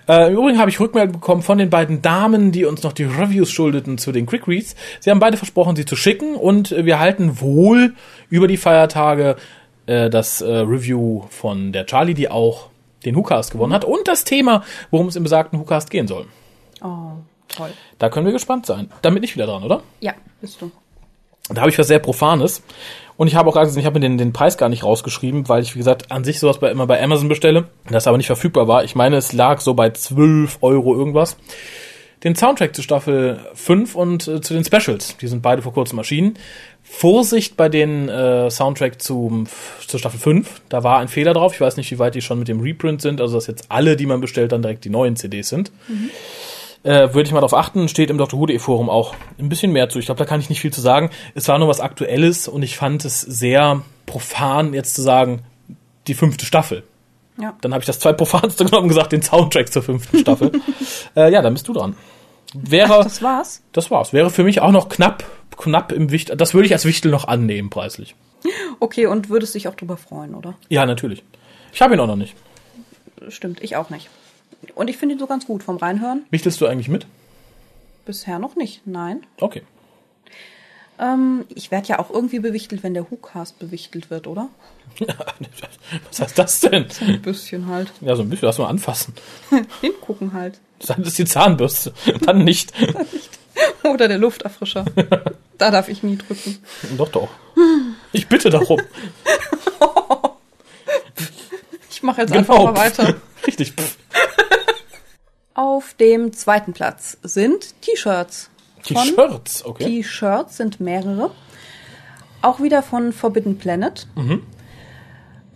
Äh, Im Übrigen habe ich Rückmeldung bekommen von den beiden Damen, die uns noch die Reviews schuldeten zu den Quick Reads. Sie haben beide versprochen, sie zu schicken und wir halten wohl über die Feiertage äh, das äh, Review von der Charlie, die auch den WhoCast gewonnen hat und das Thema, worum es im besagten WhoCast gehen soll. Oh, Toll. Da können wir gespannt sein. Damit nicht wieder dran, oder? Ja, bist du. Da habe ich was sehr Profanes. Und ich habe auch gesagt, ich habe mir den, den Preis gar nicht rausgeschrieben, weil ich, wie gesagt, an sich sowas bei, immer bei Amazon bestelle, das aber nicht verfügbar war. Ich meine, es lag so bei 12 Euro irgendwas. Den Soundtrack zu Staffel 5 und äh, zu den Specials. Die sind beide vor kurzem erschienen. Vorsicht bei den äh, Soundtrack zum, zur Staffel 5. Da war ein Fehler drauf. Ich weiß nicht, wie weit die schon mit dem Reprint sind. Also, dass jetzt alle, die man bestellt, dann direkt die neuen CDs sind. Mhm. Äh, Würde ich mal darauf achten, steht im Dr. Who.de Forum auch ein bisschen mehr zu. Ich glaube, da kann ich nicht viel zu sagen. Es war nur was Aktuelles und ich fand es sehr profan, jetzt zu sagen, die fünfte Staffel. Ja. Dann habe ich das zwei profanste genommen und gesagt, den Soundtrack zur fünften Staffel. äh, ja, dann bist du dran. Wäre, Ach, das war's? Das war's. Wäre für mich auch noch knapp, knapp im Wichtel. Das würde ich als Wichtel noch annehmen, preislich. Okay, und würdest dich auch drüber freuen, oder? Ja, natürlich. Ich habe ihn auch noch nicht. Stimmt, ich auch nicht. Und ich finde ihn so ganz gut vom Reinhören. Wichtelst du eigentlich mit? Bisher noch nicht, nein. Okay. Ähm, ich werde ja auch irgendwie bewichtelt, wenn der WhoCast bewichtelt wird, oder? Was heißt das denn? So ein bisschen halt. Ja, so ein bisschen. Lass mal anfassen. Hingucken halt. Das ist die Zahnbürste. Dann nicht. Oder der Lufterfrischer. da darf ich nie drücken. Doch, doch. Ich bitte darum. ich mache jetzt genau. einfach mal weiter. Richtig. Auf dem zweiten Platz sind T-Shirts. T-Shirts, okay. T-Shirts sind mehrere. Auch wieder von Forbidden Planet. Mhm.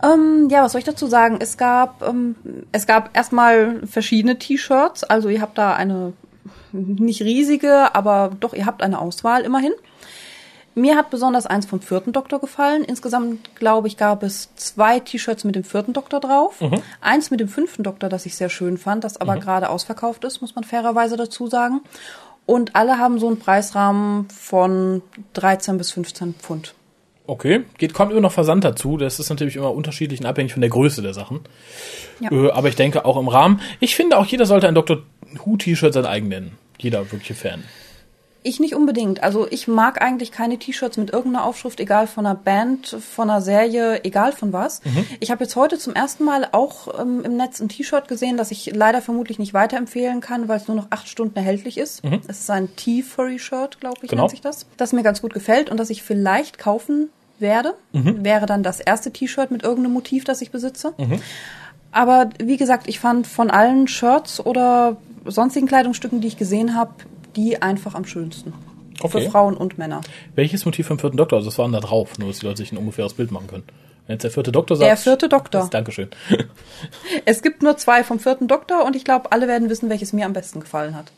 Ähm, ja, was soll ich dazu sagen? Es gab, ähm, es gab erstmal verschiedene T-Shirts. Also ihr habt da eine nicht riesige, aber doch, ihr habt eine Auswahl immerhin. Mir hat besonders eins vom vierten Doktor gefallen. Insgesamt, glaube ich, gab es zwei T-Shirts mit dem vierten Doktor drauf. Mhm. Eins mit dem fünften Doktor, das ich sehr schön fand, das aber mhm. gerade ausverkauft ist, muss man fairerweise dazu sagen. Und alle haben so einen Preisrahmen von 13 bis 15 Pfund. Okay, geht, kommt immer noch Versand dazu. Das ist natürlich immer unterschiedlich und abhängig von der Größe der Sachen. Ja. Äh, aber ich denke auch im Rahmen. Ich finde auch, jeder sollte ein Dr. Who T-Shirt sein eigen nennen. Jeder wirkliche Fan. Ich nicht unbedingt. Also ich mag eigentlich keine T-Shirts mit irgendeiner Aufschrift, egal von einer Band, von einer Serie, egal von was. Mhm. Ich habe jetzt heute zum ersten Mal auch ähm, im Netz ein T-Shirt gesehen, das ich leider vermutlich nicht weiterempfehlen kann, weil es nur noch acht Stunden erhältlich ist. Mhm. Es ist ein T-Furry-Shirt, glaube ich, genau. nennt sich das. Das mir ganz gut gefällt und das ich vielleicht kaufen werde. Mhm. Wäre dann das erste T-Shirt mit irgendeinem Motiv, das ich besitze. Mhm. Aber wie gesagt, ich fand von allen Shirts oder sonstigen Kleidungsstücken, die ich gesehen habe, die einfach am schönsten. Okay. Für Frauen und Männer. Welches Motiv vom vierten Doktor? Also, das war da drauf, nur dass die Leute sich ein ungefähres Bild machen können. Wenn jetzt der vierte Doktor sagt. Der vierte Doktor. Das, Dankeschön. es gibt nur zwei vom vierten Doktor und ich glaube, alle werden wissen, welches mir am besten gefallen hat.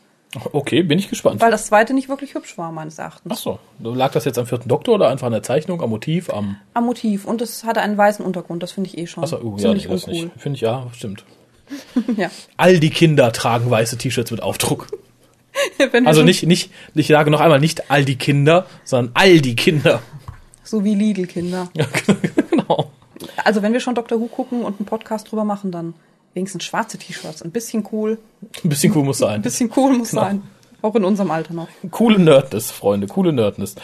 Okay, bin ich gespannt. Weil das zweite nicht wirklich hübsch war, meines Erachtens. Ach so. Lag das jetzt am vierten Doktor oder einfach an der Zeichnung, am Motiv, am. Am Motiv. Und es hatte einen weißen Untergrund, das finde ich eh schon. Ach so, uh, ziemlich ja, uncool. Finde ich, ja, stimmt. ja. All die Kinder tragen weiße T-Shirts mit Aufdruck. also nicht, nicht, ich sage noch einmal, nicht all die Kinder, sondern all die Kinder. So wie Lidl-Kinder. Ja, genau. Also wenn wir schon Dr. Who gucken und einen Podcast drüber machen, dann wenigstens schwarze T-Shirts. Ein bisschen cool. Ein bisschen cool muss sein. Ein bisschen cool muss genau. sein. Auch in unserem Alter noch. Coole Nerdness, Freunde, coole Nerdness.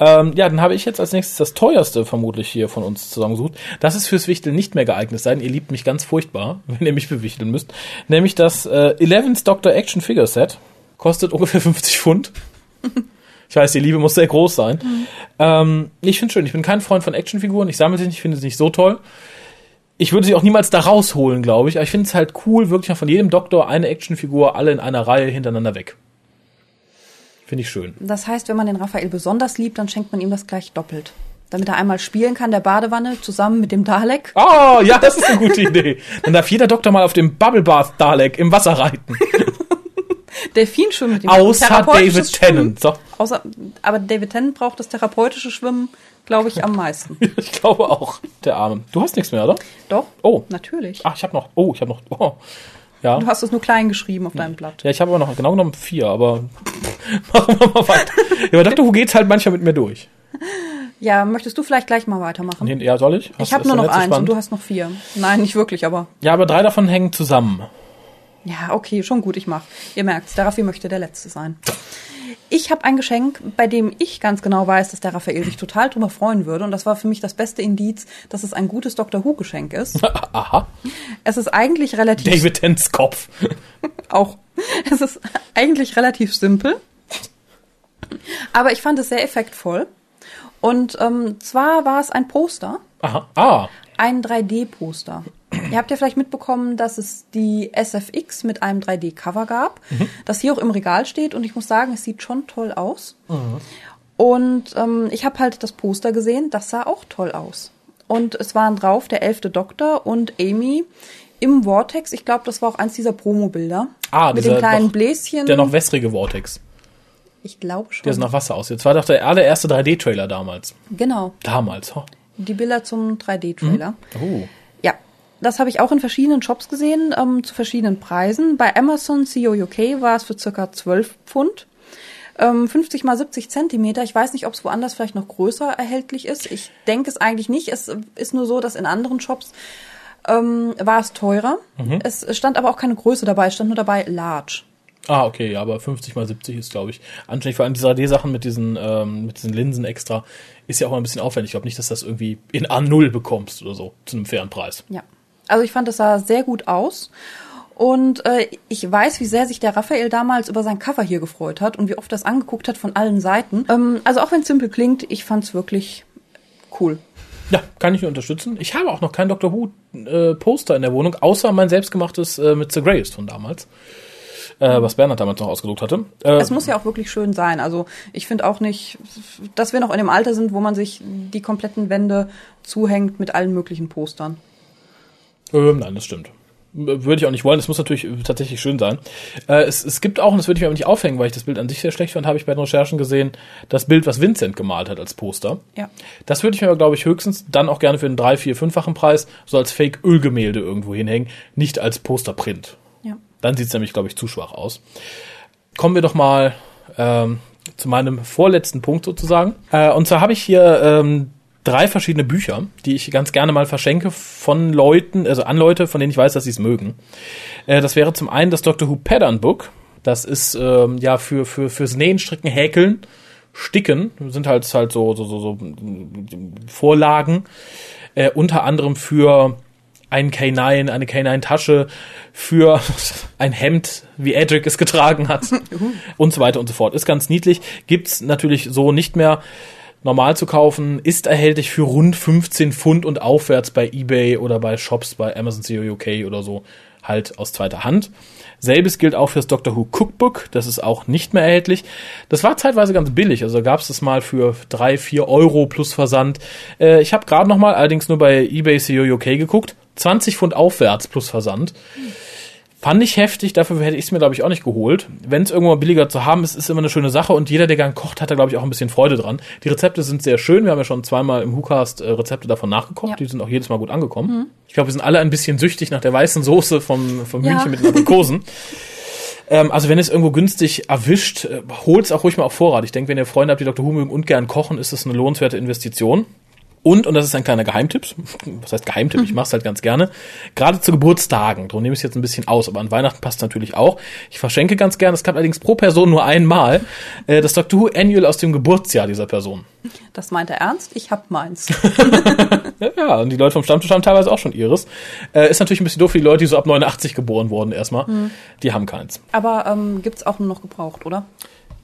Ähm, ja, dann habe ich jetzt als nächstes das teuerste vermutlich hier von uns zusammengesucht. Das ist fürs Wichteln nicht mehr geeignet sein. Ihr liebt mich ganz furchtbar, wenn ihr mich bewichteln müsst. Nämlich das äh, 11th Doctor Action Figure Set. Kostet ungefähr 50 Pfund. Ich weiß, die Liebe muss sehr groß sein. Mhm. Ähm, ich finde schön. Ich bin kein Freund von Actionfiguren. Ich sammle sie nicht, ich finde sie nicht so toll. Ich würde sie auch niemals da rausholen, glaube ich. Aber ich finde es halt cool, wirklich von jedem Doktor eine Actionfigur, alle in einer Reihe hintereinander weg. Finde ich schön. Das heißt, wenn man den Raphael besonders liebt, dann schenkt man ihm das gleich doppelt. Damit er einmal spielen kann, der Badewanne, zusammen mit dem Dalek. Oh, ja, das ist eine gute Idee. Dann darf jeder Doktor mal auf dem Bubble Bath Dalek im Wasser reiten. Delfin schwimmen mit ihm. Außer David Tennant. So. Außer, aber David Tennant braucht das therapeutische Schwimmen glaube ich, am meisten. ich glaube auch, der Arme. Du hast nichts mehr, oder? Doch. Oh. Natürlich. Ach, ich habe noch. Oh, ich habe noch. Oh. Ja. Du hast es nur klein geschrieben auf deinem Blatt. Ja, ich habe aber noch genau genommen vier, aber machen wir mal weiter. ja, aber Dr. Who geht's halt manchmal mit mir durch. Ja, möchtest du vielleicht gleich mal weitermachen? Ja, soll ich? Hast, ich habe nur noch eins spannend? und du hast noch vier. Nein, nicht wirklich, aber. Ja, aber drei davon hängen zusammen. Ja, okay, schon gut, ich mach. Ihr merkt's, der Raffi möchte der Letzte sein. Ich habe ein Geschenk, bei dem ich ganz genau weiß, dass der Raphael sich total drüber freuen würde. Und das war für mich das beste Indiz, dass es ein gutes Doctor Who-Geschenk ist. Aha. Es ist eigentlich relativ. David Tents Kopf. auch. es ist eigentlich relativ simpel. Aber ich fand es sehr effektvoll. Und ähm, zwar war es ein Poster. Aha. Ah. Ein 3D-Poster. Ihr habt ja vielleicht mitbekommen, dass es die SFX mit einem 3D-Cover gab, mhm. das hier auch im Regal steht und ich muss sagen, es sieht schon toll aus. Mhm. Und ähm, ich habe halt das Poster gesehen, das sah auch toll aus. Und es waren drauf der elfte Doktor und Amy im Vortex. Ich glaube, das war auch eins dieser Promo-Bilder. Ah, mit den kleinen noch, Bläschen. Der noch wässrige Vortex. Ich glaube schon. Der ist nach Wasser aus. Jetzt war doch der allererste 3D-Trailer damals. Genau. Damals. Oh. Die Bilder zum 3D-Trailer. Mhm. Oh. Das habe ich auch in verschiedenen Shops gesehen, ähm, zu verschiedenen Preisen. Bei Amazon CO UK war es für circa 12 Pfund. Ähm, 50 mal 70 Zentimeter. Ich weiß nicht, ob es woanders vielleicht noch größer erhältlich ist. Ich denke es eigentlich nicht. Es ist nur so, dass in anderen Shops ähm, war es teurer. Mhm. Es stand aber auch keine Größe dabei. Es stand nur dabei large. Ah, okay, ja, aber 50 mal 70 ist, glaube ich, anständig. Vor allem diese AD-Sachen mit diesen, ähm, mit diesen Linsen extra ist ja auch mal ein bisschen aufwendig. Ich glaube nicht, dass das irgendwie in A0 bekommst oder so, zu einem fairen Preis. Ja. Also ich fand, das sah sehr gut aus. Und äh, ich weiß, wie sehr sich der Raphael damals über sein Cover hier gefreut hat und wie oft das angeguckt hat von allen Seiten. Ähm, also auch wenn es simpel klingt, ich fand's wirklich cool. Ja, kann ich nur unterstützen. Ich habe auch noch kein Doctor Who äh, Poster in der Wohnung, außer mein selbstgemachtes äh, mit The Greys von damals äh, was Bernhard damals noch ausgedruckt hatte. Äh, es muss ja auch wirklich schön sein. Also ich finde auch nicht, dass wir noch in dem Alter sind, wo man sich die kompletten Wände zuhängt mit allen möglichen Postern. Ähm, nein, das stimmt. Würde ich auch nicht wollen. Es muss natürlich tatsächlich schön sein. Äh, es, es gibt auch, und das würde ich mir aber nicht aufhängen, weil ich das Bild an sich sehr schlecht fand, habe ich bei den Recherchen gesehen, das Bild, was Vincent gemalt hat als Poster. Ja. Das würde ich mir aber, glaube ich, höchstens dann auch gerne für einen drei, vier, fünffachen Preis so als Fake-Ölgemälde irgendwo hinhängen, nicht als Posterprint. Ja. Dann sieht es nämlich, glaube ich, zu schwach aus. Kommen wir doch mal ähm, zu meinem vorletzten Punkt sozusagen. Äh, und zwar habe ich hier ähm, drei verschiedene Bücher, die ich ganz gerne mal verschenke von Leuten, also an Leute, von denen ich weiß, dass sie es mögen. Äh, das wäre zum einen das Doctor Who Pattern Book. Das ist ähm, ja für, für, fürs Nähen, Stricken, Häkeln, Sticken, sind halt halt so, so, so, so Vorlagen. Äh, unter anderem für ein K9, eine K9-Tasche für ein Hemd, wie Edric es getragen hat und so weiter und so fort. Ist ganz niedlich. Gibt's natürlich so nicht mehr normal zu kaufen, ist erhältlich für rund 15 Pfund und aufwärts bei eBay oder bei Shops bei Amazon CO UK oder so halt aus zweiter Hand. Selbes gilt auch fürs Doctor Who Cookbook, das ist auch nicht mehr erhältlich. Das war zeitweise ganz billig, also gab es das mal für drei, vier Euro plus Versand. Äh, ich habe gerade noch mal, allerdings nur bei eBay CO UK geguckt, 20 Pfund aufwärts plus Versand. Hm Fand ich heftig, dafür hätte ich es mir, glaube ich, auch nicht geholt. Wenn es irgendwann billiger zu haben ist, ist immer eine schöne Sache und jeder, der gern kocht, hat da, glaube ich, auch ein bisschen Freude dran. Die Rezepte sind sehr schön. Wir haben ja schon zweimal im WhoCast äh, Rezepte davon nachgekocht. Ja. Die sind auch jedes Mal gut angekommen. Mhm. Ich glaube, wir sind alle ein bisschen süchtig nach der weißen Soße vom, vom ja. Hühnchen mit den Aprikosen. ähm, also wenn es irgendwo günstig erwischt, äh, holt es auch ruhig mal auf Vorrat. Ich denke, wenn ihr Freunde habt, die Dr. Who mögen und gern kochen, ist das eine lohnenswerte Investition. Und, und das ist ein kleiner Geheimtipp, was heißt Geheimtipp, ich mache es halt ganz gerne, gerade zu Geburtstagen, darum nehme ich es jetzt ein bisschen aus, aber an Weihnachten passt natürlich auch. Ich verschenke ganz gerne, es klappt allerdings pro Person nur einmal, äh, das Doctor Who Annual aus dem Geburtsjahr dieser Person. Das meint er ernst? Ich hab meins. ja, und die Leute vom Stammtisch haben teilweise auch schon ihres. Äh, ist natürlich ein bisschen doof für die Leute, die so ab 89 geboren wurden erstmal. Hm. Die haben keins. Aber ähm, gibt's auch nur noch gebraucht, oder?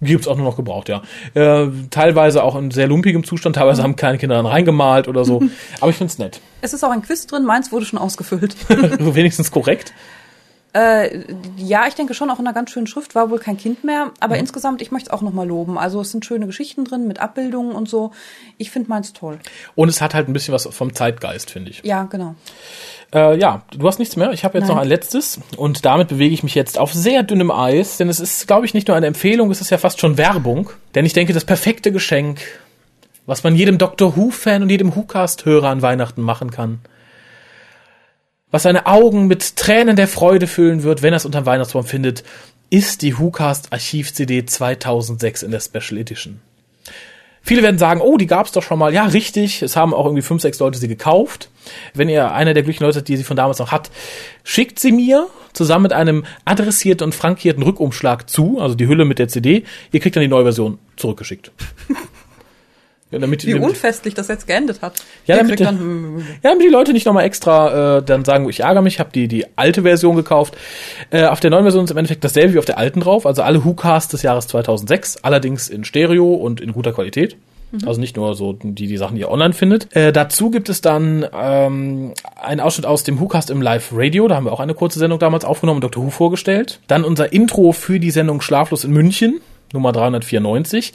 Gibt's auch nur noch gebraucht, ja. Äh, teilweise auch in sehr lumpigem Zustand, teilweise haben kleine Kinder dann reingemalt oder so. Aber ich find's nett. Es ist auch ein Quiz drin, meins wurde schon ausgefüllt. Wenigstens korrekt. Äh, ja, ich denke schon auch in einer ganz schönen Schrift, war wohl kein Kind mehr, aber mhm. insgesamt, ich möchte es auch nochmal loben. Also es sind schöne Geschichten drin mit Abbildungen und so. Ich finde meins toll. Und es hat halt ein bisschen was vom Zeitgeist, finde ich. Ja, genau. Äh, ja, du hast nichts mehr. Ich habe jetzt Nein. noch ein letztes und damit bewege ich mich jetzt auf sehr dünnem Eis, denn es ist, glaube ich, nicht nur eine Empfehlung, es ist ja fast schon Werbung. Denn ich denke, das perfekte Geschenk, was man jedem Doctor Who-Fan und jedem Who-Cast-Hörer an Weihnachten machen kann, was seine Augen mit Tränen der Freude füllen wird, wenn er es unterm Weihnachtsbaum findet, ist die WhoCast Archiv CD 2006 in der Special Edition. Viele werden sagen, oh, die gab's doch schon mal. Ja, richtig. Es haben auch irgendwie fünf, sechs Leute sie gekauft. Wenn ihr einer der glücklichen Leute seid, die sie von damals noch hat, schickt sie mir zusammen mit einem adressierten und frankierten Rückumschlag zu, also die Hülle mit der CD. Ihr kriegt dann die neue Version zurückgeschickt. Ja, damit, Wie damit, unfestlich das jetzt geendet hat. Ja, damit, dann, ja, damit die Leute nicht nochmal extra äh, dann sagen, ich ärgere mich, ich habe die, die alte Version gekauft. Äh, auf der neuen Version ist im Endeffekt dasselbe wie auf der alten drauf, also alle WhoCasts des Jahres 2006, allerdings in Stereo und in guter Qualität. Mhm. Also nicht nur so die, die Sachen, die ihr online findet. Äh, dazu gibt es dann ähm, einen Ausschnitt aus dem WhoCast im Live Radio. Da haben wir auch eine kurze Sendung damals aufgenommen und Dr. Who vorgestellt. Dann unser Intro für die Sendung Schlaflos in München, Nummer 394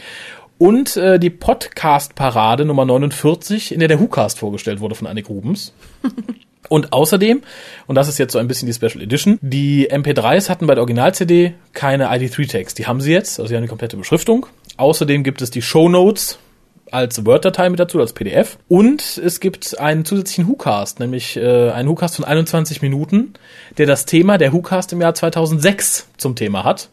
und äh, die Podcast-Parade Nummer 49, in der der WhoCast vorgestellt wurde von Annik Rubens. Und außerdem, und das ist jetzt so ein bisschen die Special Edition, die MP3s hatten bei der Original-CD keine ID3-Tags. Die haben sie jetzt, also sie haben die komplette Beschriftung. Außerdem gibt es die Show Notes als Word-Datei mit dazu, als PDF. Und es gibt einen zusätzlichen WhoCast, nämlich äh, einen WhoCast von 21 Minuten, der das Thema der WhoCast im Jahr 2006 zum Thema hat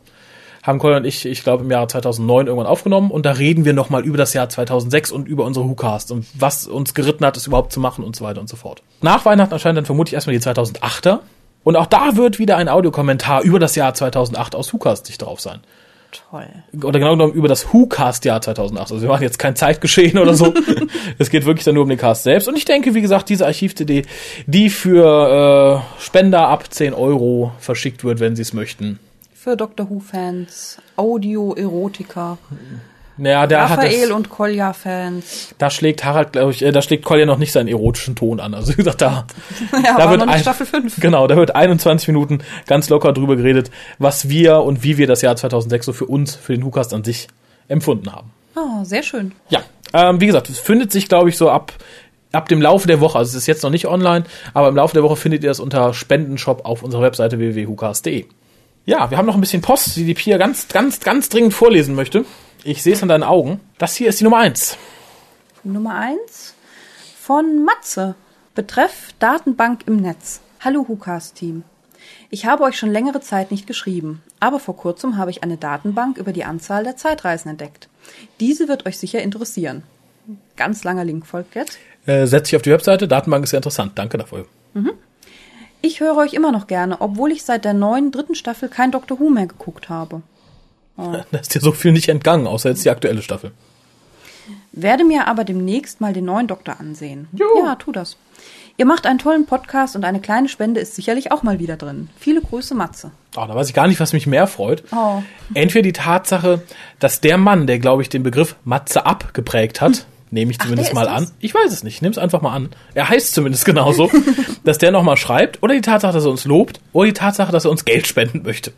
haben Colin und ich, ich glaube, im Jahre 2009 irgendwann aufgenommen und da reden wir nochmal über das Jahr 2006 und über unsere WhoCast und was uns geritten hat, es überhaupt zu machen und so weiter und so fort. Nach Weihnachten erscheint dann vermutlich erstmal die 2008er und auch da wird wieder ein Audiokommentar über das Jahr 2008 aus WhoCast sich drauf sein. Toll. Oder genau genommen über das WhoCast-Jahr 2008. Also wir machen jetzt kein Zeitgeschehen oder so. es geht wirklich dann nur um den Cast selbst. Und ich denke, wie gesagt, diese Archiv-CD, die für äh, Spender ab 10 Euro verschickt wird, wenn sie es möchten, für Doctor Who-Fans, Audio-Erotiker. Naja, der Raphael hat das, und Kolja-Fans. Da schlägt Harald, glaube ich, äh, da schlägt Kolja noch nicht seinen erotischen Ton an. Also wie gesagt, da, ja, da wird ein, Staffel 5. Genau, da wird 21 Minuten ganz locker drüber geredet, was wir und wie wir das Jahr 2006 so für uns, für den WhoCast an sich empfunden haben. Ah, sehr schön. Ja, ähm, wie gesagt, es findet sich, glaube ich, so ab ab dem Laufe der Woche, also es ist jetzt noch nicht online, aber im Laufe der Woche findet ihr es unter Spendenshop auf unserer Webseite www.hucast.de. Ja, wir haben noch ein bisschen Post, die die Pia ganz, ganz, ganz dringend vorlesen möchte. Ich sehe es an deinen Augen. Das hier ist die Nummer eins. Nummer eins von Matze. Betreff Datenbank im Netz. Hallo Hukas-Team. Ich habe euch schon längere Zeit nicht geschrieben, aber vor kurzem habe ich eine Datenbank über die Anzahl der Zeitreisen entdeckt. Diese wird euch sicher interessieren. Ganz langer Link folgt jetzt. Äh, setz dich auf die Webseite. Datenbank ist sehr interessant. Danke dafür. Mhm. Ich höre euch immer noch gerne, obwohl ich seit der neuen dritten Staffel kein Doctor Who mehr geguckt habe. Oh. Da ist dir so viel nicht entgangen, außer jetzt die aktuelle Staffel. Werde mir aber demnächst mal den neuen Doktor ansehen. Jo. Ja, tu das. Ihr macht einen tollen Podcast und eine kleine Spende ist sicherlich auch mal wieder drin. Viele Grüße, Matze. Oh, da weiß ich gar nicht, was mich mehr freut. Oh. Entweder die Tatsache, dass der Mann, der, glaube ich, den Begriff Matze ab geprägt hat, hm nehme ich zumindest Ach, mal an. Ich weiß es nicht, ich nehme es einfach mal an. Er heißt zumindest genauso, dass der nochmal schreibt. Oder die Tatsache, dass er uns lobt. Oder die Tatsache, dass er uns Geld spenden möchte.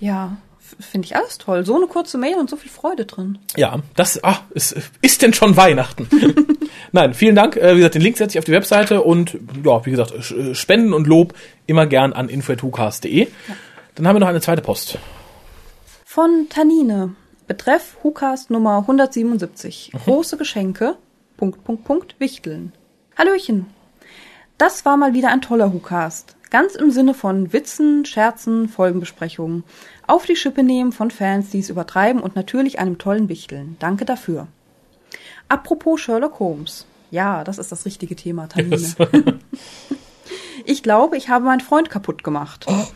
Ja, finde ich alles toll. So eine kurze Mail und so viel Freude drin. Ja, das ach, ist, ist denn schon Weihnachten. Nein, vielen Dank. Äh, wie gesagt, den Link setze ich auf die Webseite und ja, wie gesagt, äh, Spenden und Lob immer gern an info.hucast.de. Ja. Dann haben wir noch eine zweite Post. Von Tanine. Betreff Hukas Nummer 177. Mhm. Große Geschenke. Punkt, Punkt, Punkt, Wichteln. Hallöchen. Das war mal wieder ein toller Hukast. Ganz im Sinne von Witzen, Scherzen, Folgenbesprechungen. Auf die Schippe nehmen von Fans, die es übertreiben und natürlich einem tollen Wichteln. Danke dafür. Apropos Sherlock Holmes. Ja, das ist das richtige Thema, Tamine. Yes. ich glaube, ich habe meinen Freund kaputt gemacht. Oh.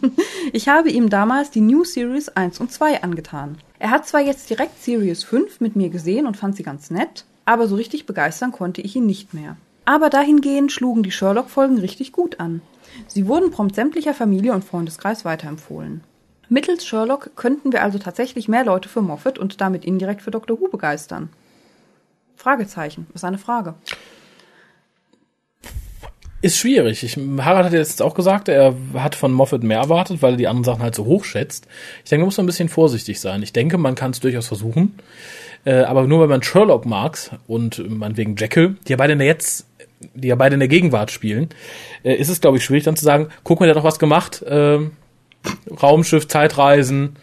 Ich habe ihm damals die New Series 1 und 2 angetan. Er hat zwar jetzt direkt Series 5 mit mir gesehen und fand sie ganz nett, aber so richtig begeistern konnte ich ihn nicht mehr. Aber dahingehend schlugen die Sherlock-Folgen richtig gut an. Sie wurden prompt sämtlicher Familie und Freundeskreis weiterempfohlen. Mittels Sherlock könnten wir also tatsächlich mehr Leute für Moffat und damit indirekt für Dr. Who begeistern. Fragezeichen, ist eine Frage. Ist schwierig. Ich, Harald hat jetzt auch gesagt, er hat von Moffat mehr erwartet, weil er die anderen Sachen halt so hoch schätzt. Ich denke, man muss ein bisschen vorsichtig sein. Ich denke, man kann es durchaus versuchen. Äh, aber nur weil man Sherlock mag und man wegen Jekyll, die ja beide in der jetzt, die ja beide in der Gegenwart spielen, äh, ist es, glaube ich, schwierig dann zu sagen, guck mal, der hat doch was gemacht. Äh, Raumschiff, Zeitreisen,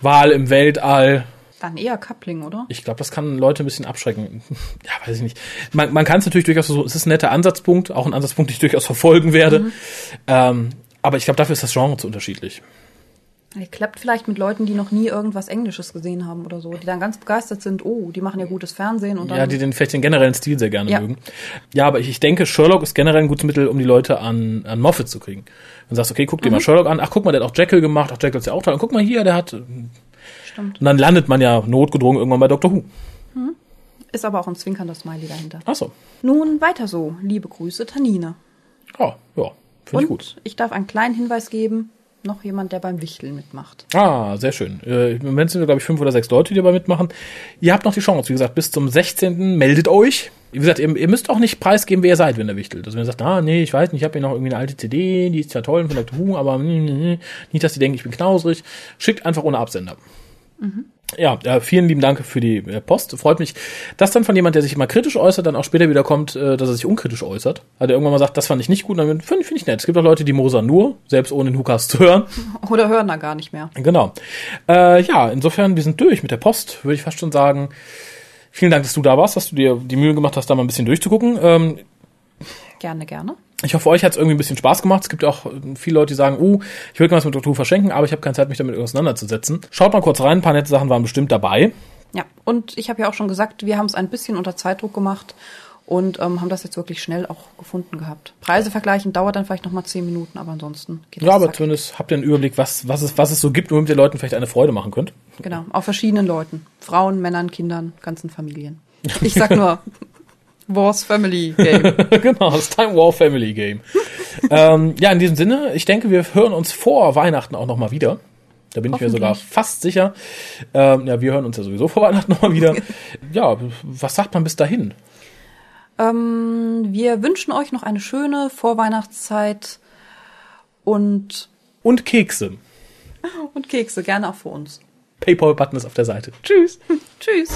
Wahl im Weltall, dann eher Coupling, oder? Ich glaube, das kann Leute ein bisschen abschrecken. ja, weiß ich nicht. Man, man kann es natürlich durchaus so, es ist ein netter Ansatzpunkt, auch ein Ansatzpunkt, den ich durchaus verfolgen werde. Mhm. Ähm, aber ich glaube, dafür ist das Genre zu unterschiedlich. Er klappt vielleicht mit Leuten, die noch nie irgendwas Englisches gesehen haben oder so, die dann ganz begeistert sind, oh, die machen ja gutes Fernsehen und dann. Ja, die den vielleicht den generellen Stil sehr gerne ja. mögen. Ja, aber ich, ich denke, Sherlock ist generell ein gutes Mittel, um die Leute an, an Moffat zu kriegen. Dann sagst du, okay, guck dir mhm. mal Sherlock an, ach guck mal, der hat auch Jekyll gemacht, ach Jekyll ist ja auch toll, und guck mal hier, der hat Stimmt. Und dann landet man ja notgedrungen irgendwann bei Doctor Who. Hm. Ist aber auch ein zwinkernder Smiley dahinter. Ach so. Nun weiter so. Liebe Grüße, Tanine. Oh, ja, finde ich gut. Ich darf einen kleinen Hinweis geben. Noch jemand, der beim Wichteln mitmacht. Ah, sehr schön. Äh, Im Moment sind wir, glaube ich, fünf oder sechs Leute, die dabei mitmachen. Ihr habt noch die Chance, wie gesagt, bis zum 16. meldet euch. Wie gesagt, ihr, ihr müsst auch nicht preisgeben, wer ihr seid, wenn ihr wichtelt. Also wenn ihr sagt, ah, nee, ich weiß nicht, ich habe hier noch irgendwie eine alte CD, die ist ja toll von Dr. Who, aber nee, nee, nee. nicht, dass die denken, ich bin knausrig. Schickt einfach ohne Absender. Mhm. Ja, äh, vielen lieben Dank für die äh, Post. Freut mich, dass dann von jemand, der sich immer kritisch äußert, dann auch später wieder kommt, äh, dass er sich unkritisch äußert. Also irgendwann mal sagt, das fand ich nicht gut, dann finde find ich nett. Es gibt auch Leute, die mosern nur, selbst ohne den Hukas zu hören. Oder hören da gar nicht mehr. Genau. Äh, ja, insofern, wir sind durch mit der Post, würde ich fast schon sagen. Vielen Dank, dass du da warst, dass du dir die Mühe gemacht hast, da mal ein bisschen durchzugucken. Ähm, gerne, gerne. Ich hoffe, euch hat es irgendwie ein bisschen Spaß gemacht. Es gibt auch viele Leute, die sagen, uh, ich würde gerne was mit. Who verschenken, aber ich habe keine Zeit, mich damit auseinanderzusetzen. Schaut mal kurz rein, ein paar nette Sachen waren bestimmt dabei. Ja, und ich habe ja auch schon gesagt, wir haben es ein bisschen unter Zeitdruck gemacht und ähm, haben das jetzt wirklich schnell auch gefunden gehabt. Preise vergleichen dauert dann vielleicht nochmal zehn Minuten, aber ansonsten geht das. Ja, aber zack. zumindest habt ihr einen Überblick, was, was, es, was es so gibt, womit ihr Leuten vielleicht eine Freude machen könnt. Genau, auch verschiedenen Leuten. Frauen, Männern, Kindern, ganzen Familien. Ich sag nur Wars Family Game. genau, das Time War Family Game. ähm, ja, in diesem Sinne, ich denke, wir hören uns vor Weihnachten auch nochmal wieder. Da bin ich mir sogar fast sicher. Ähm, ja, wir hören uns ja sowieso vor Weihnachten nochmal wieder. ja, was sagt man bis dahin? Ähm, wir wünschen euch noch eine schöne Vorweihnachtszeit und und Kekse. Und Kekse, gerne auch für uns. PayPal-Button ist auf der Seite. Tschüss. Tschüss.